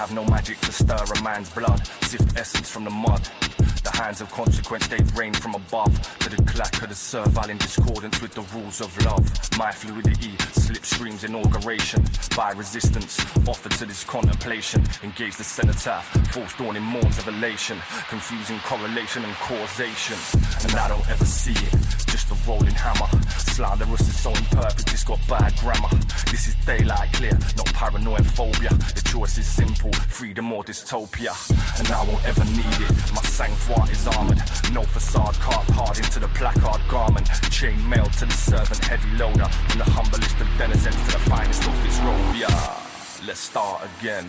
have no magic to stir a man's blood. Sift essence from the mud. Hands of consequence, they've rain from above. To the clack of the servile in discordance with the rules of love. My fluidity, slipstreams inauguration. By resistance, offered to this contemplation. Engage the cenotaph, false dawning morns of elation. Confusing correlation and causation. And I don't ever see it, just a rolling hammer. Slanderous is so imperfect, it's got bad grammar. This is daylight clear, not paranoid phobia. The choice is simple, freedom or dystopia. And I won't ever need it. My sang froid is armored. No facade carved hard into the placard garment. Chain mail to the servant, heavy loader. From the humblest of denizens to the finest of. Yeah, let's start again.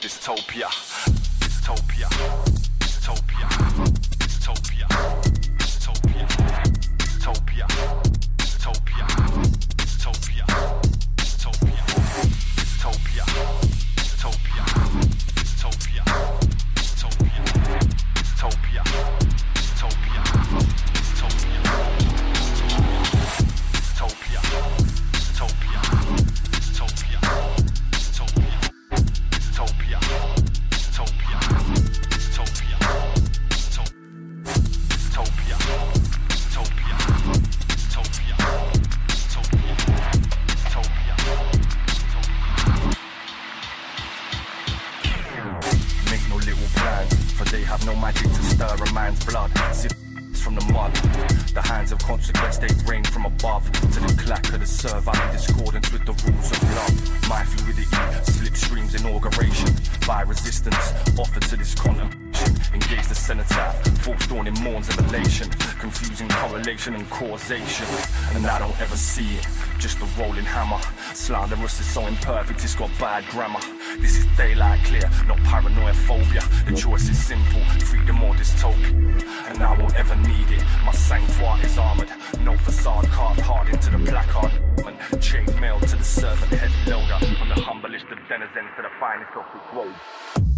Dystopia. Bad grammar. This is daylight clear, not paranoia phobia. The choice is simple, freedom or dystopia. And I won't ever need it. My sang froid is armored, no facade carved hard into the placard. Chain mail to the servant, heavy loader. From the humblest of denizens to the finest of the globe.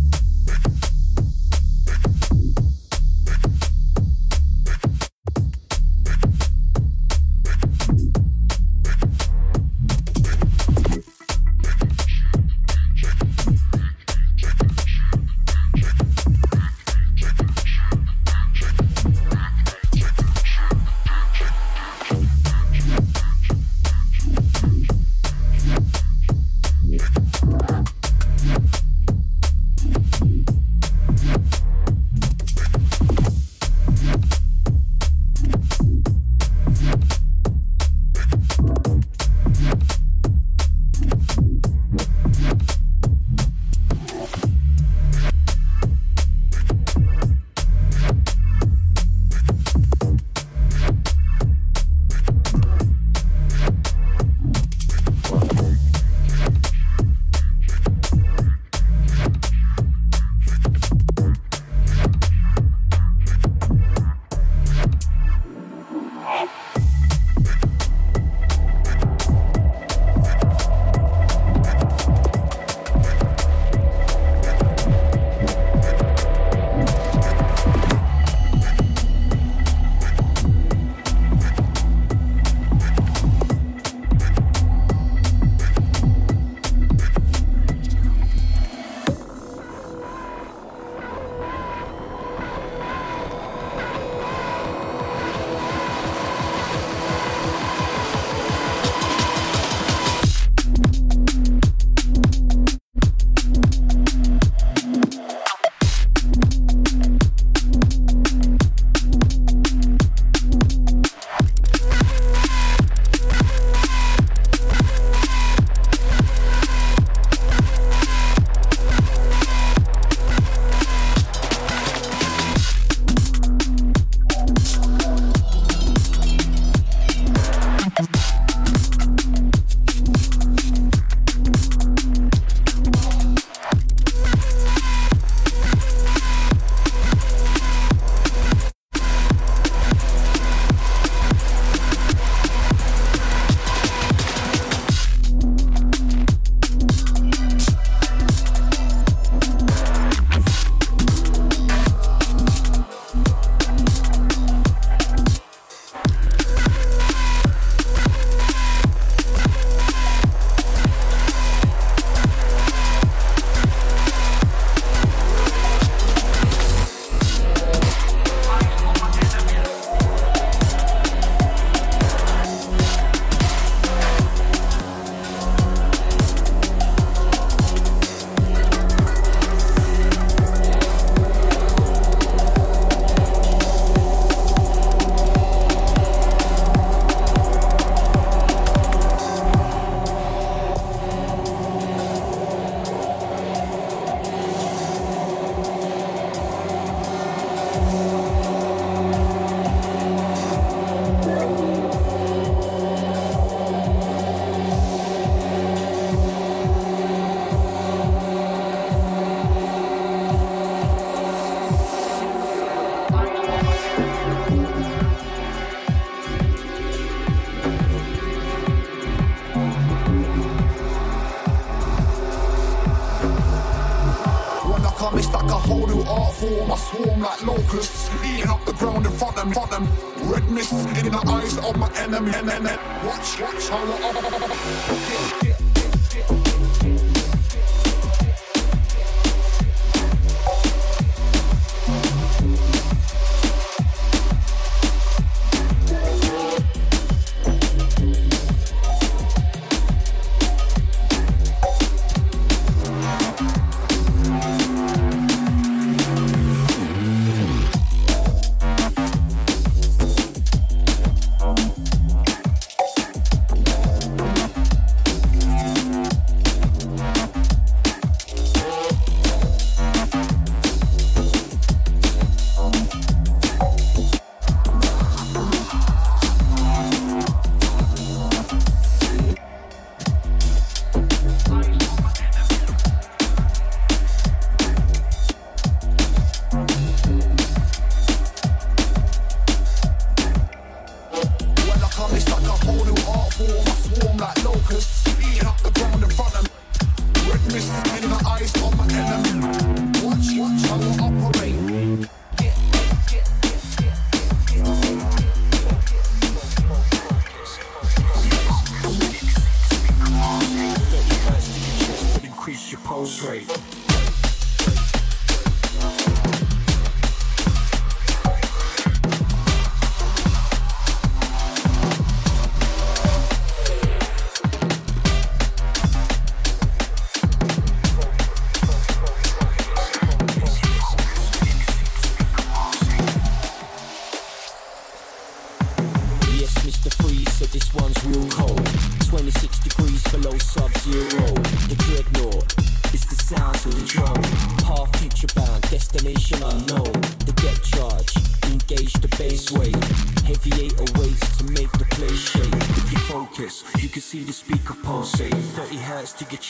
Watch, watch how I.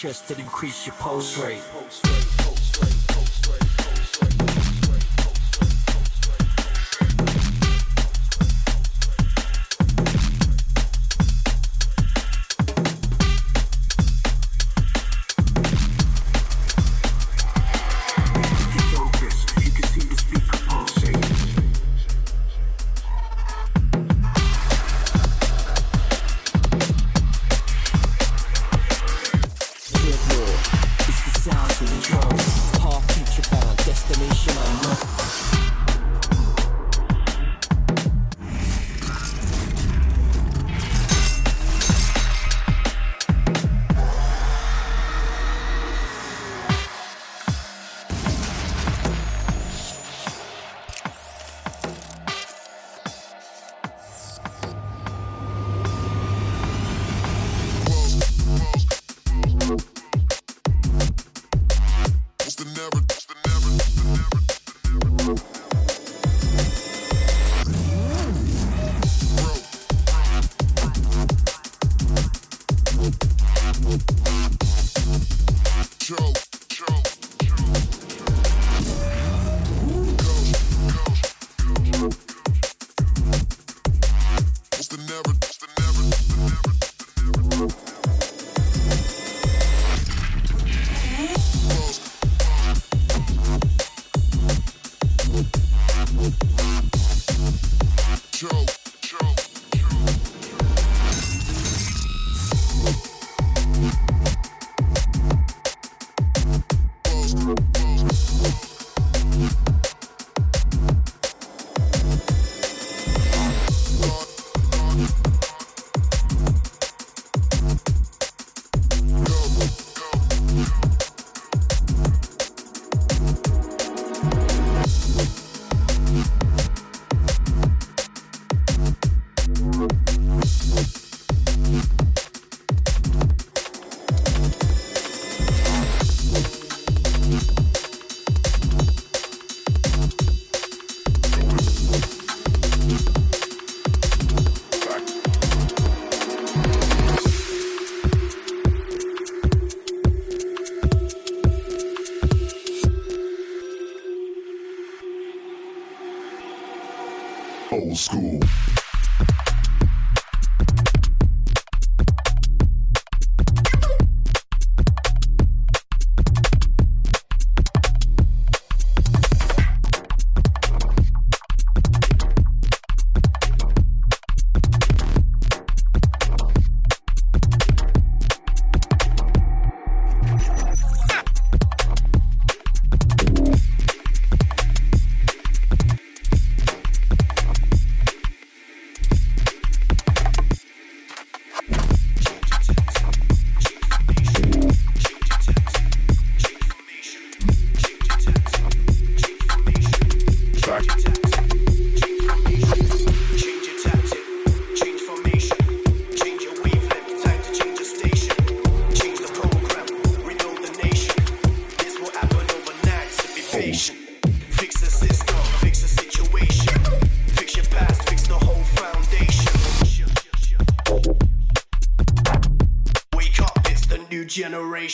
chest to increase your pulse rate.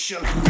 Generation.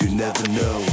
you never know.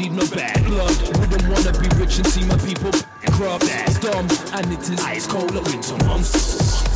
need no bad blood. Wouldn't wanna be rich and see my people corrupt ass dumb. And it is ice cold winter months.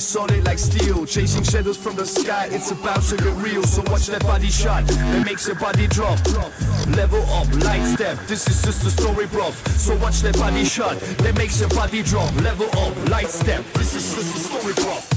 Solid like steel. Chasing shadows from the sky, it's about to get real. So watch that body shot that makes your body drop. Level up, light step, this is just a story, bruv. So watch that body shot that makes your body drop. Level up, light step, this is just a story, bruv.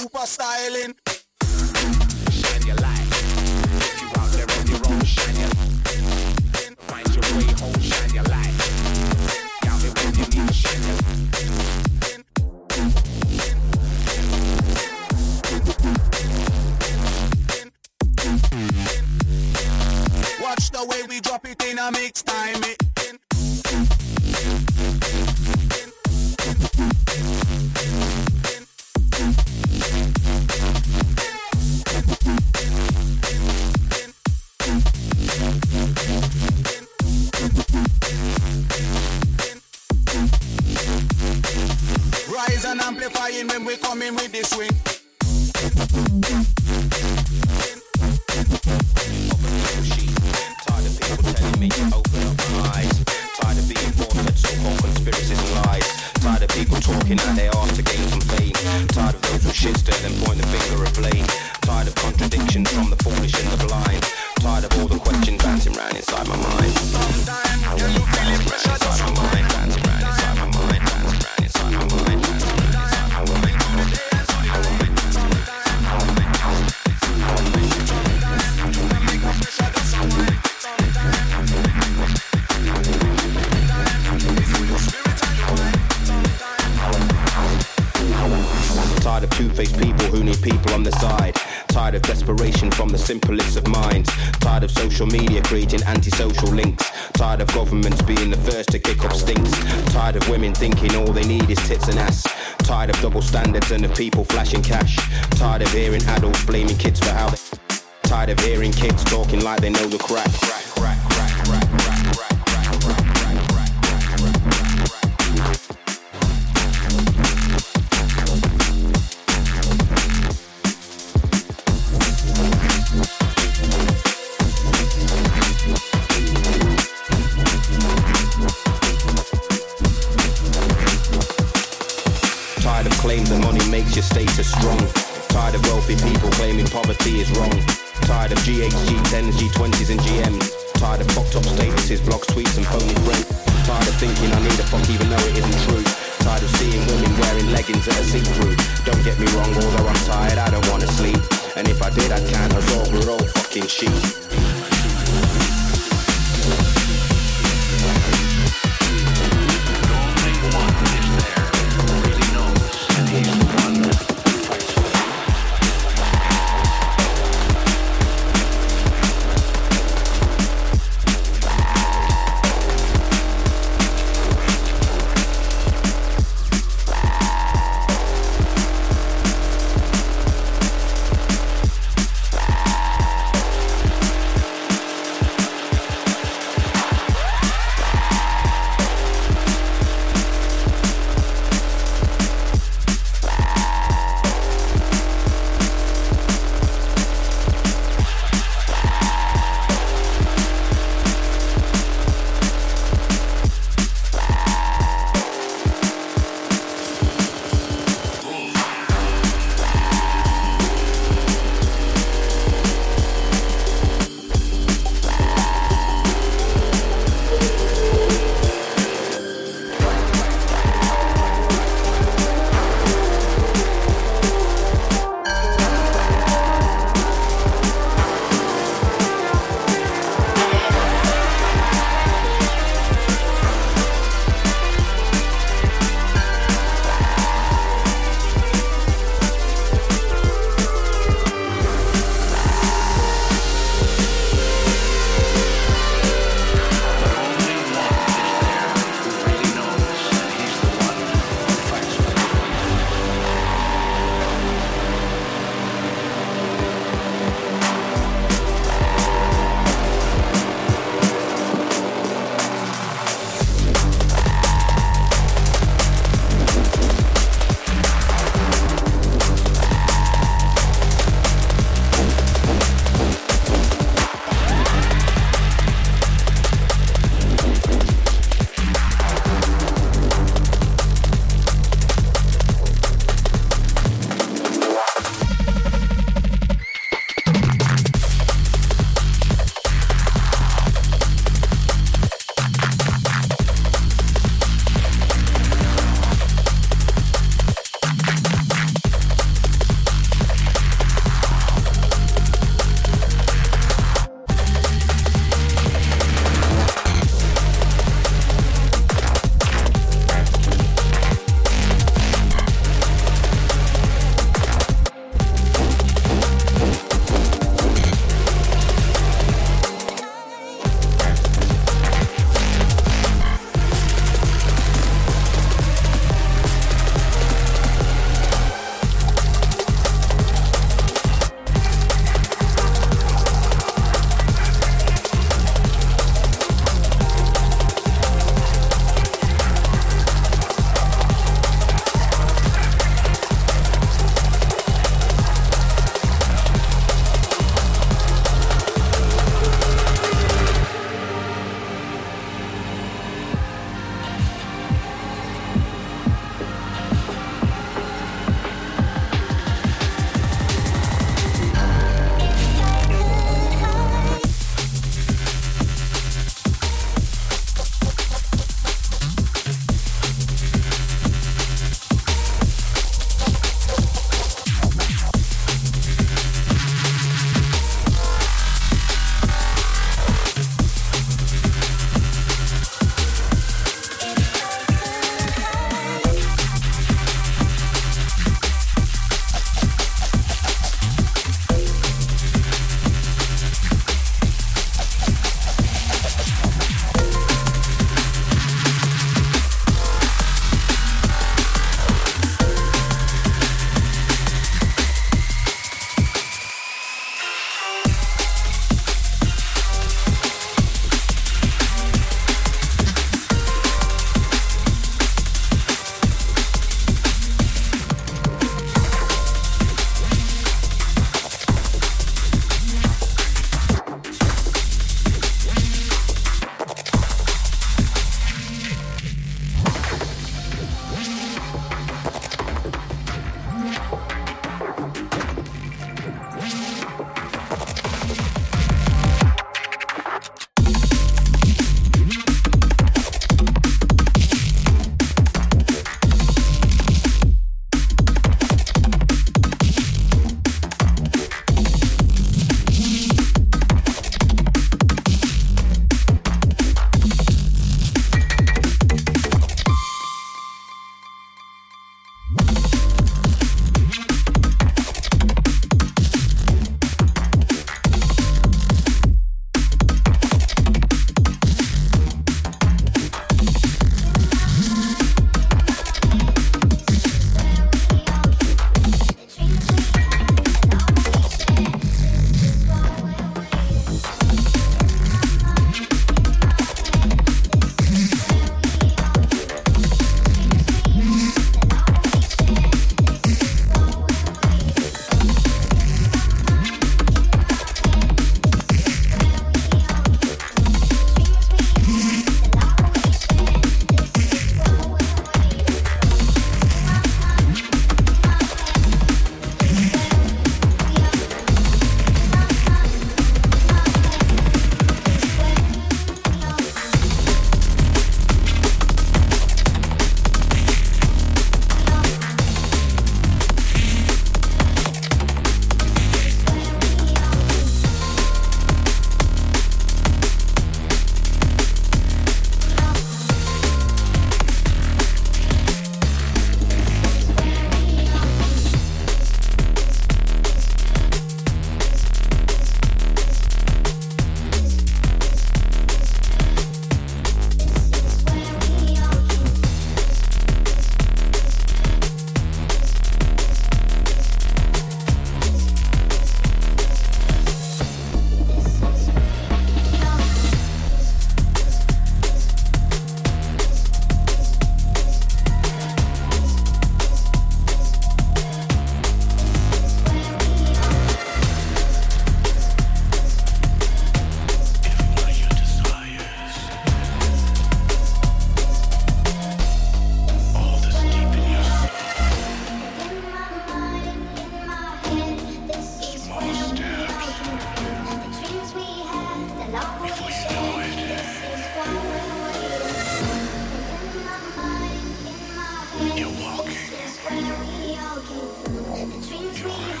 journey.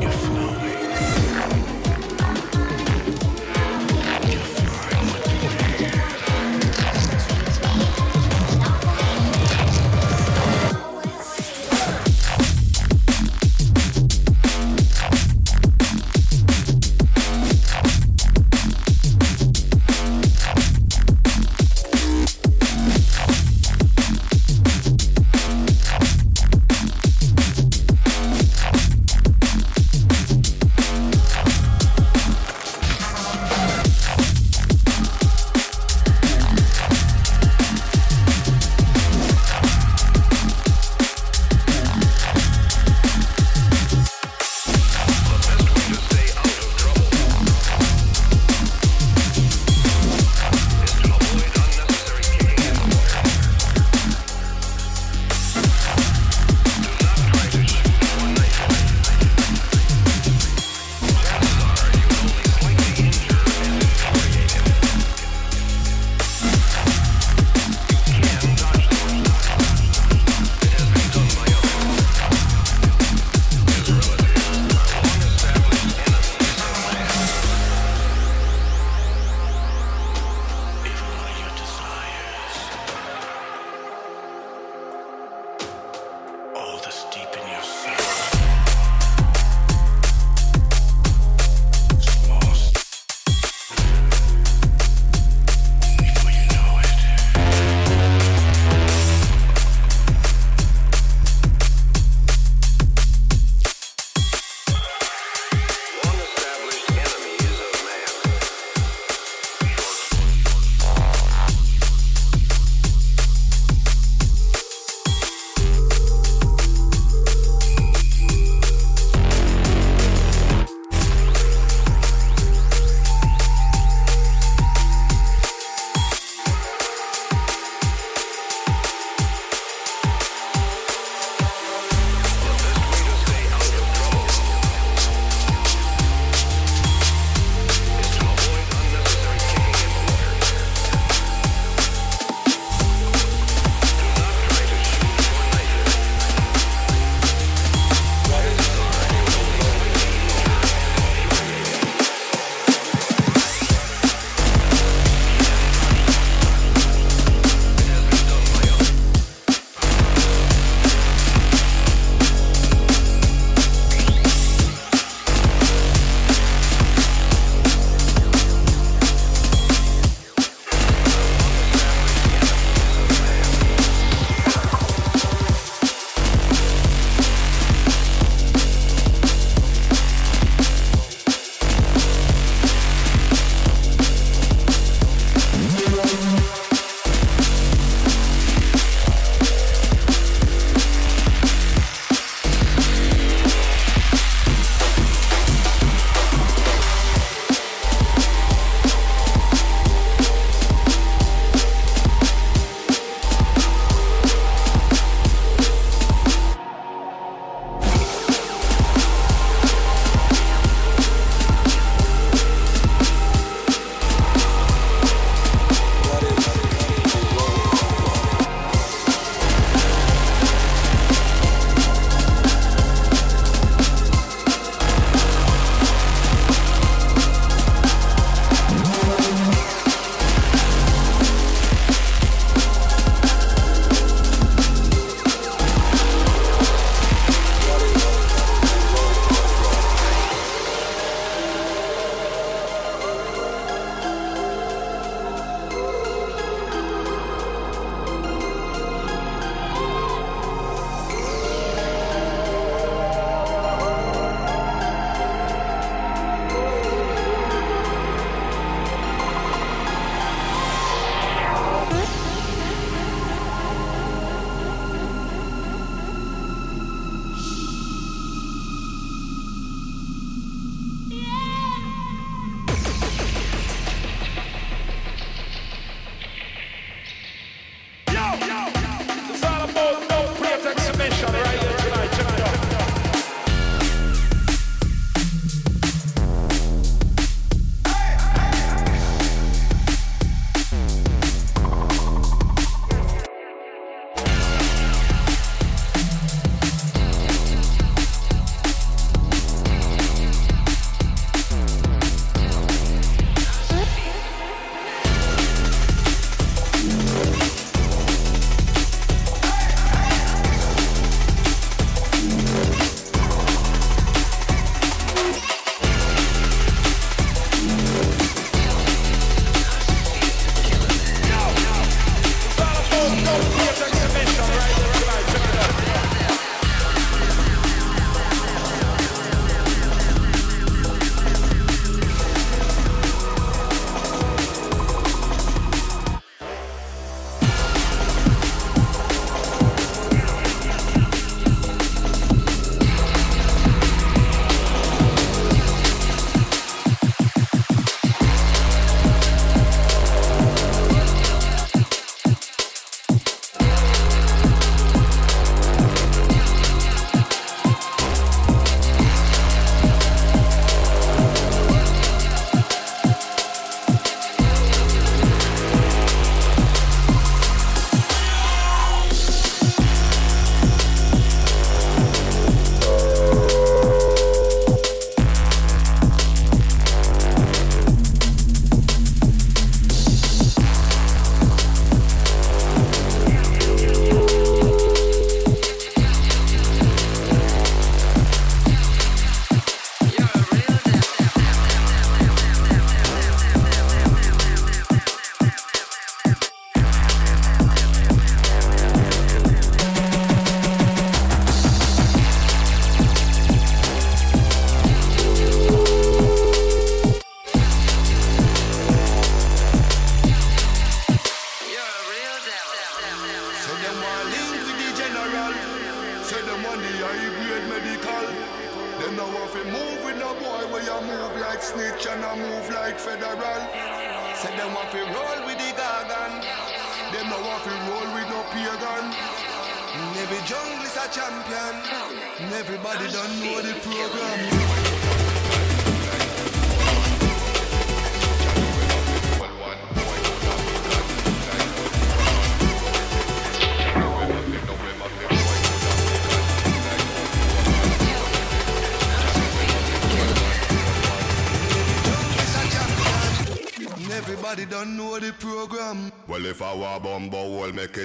If only.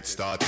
it.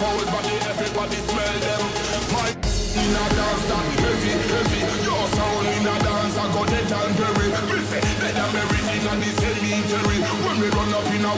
pose everybody smell them. My in a dance that heavy, heavy. Your sound in a dance I got it and buried. We say that I'm in a cemetery. When we run up in a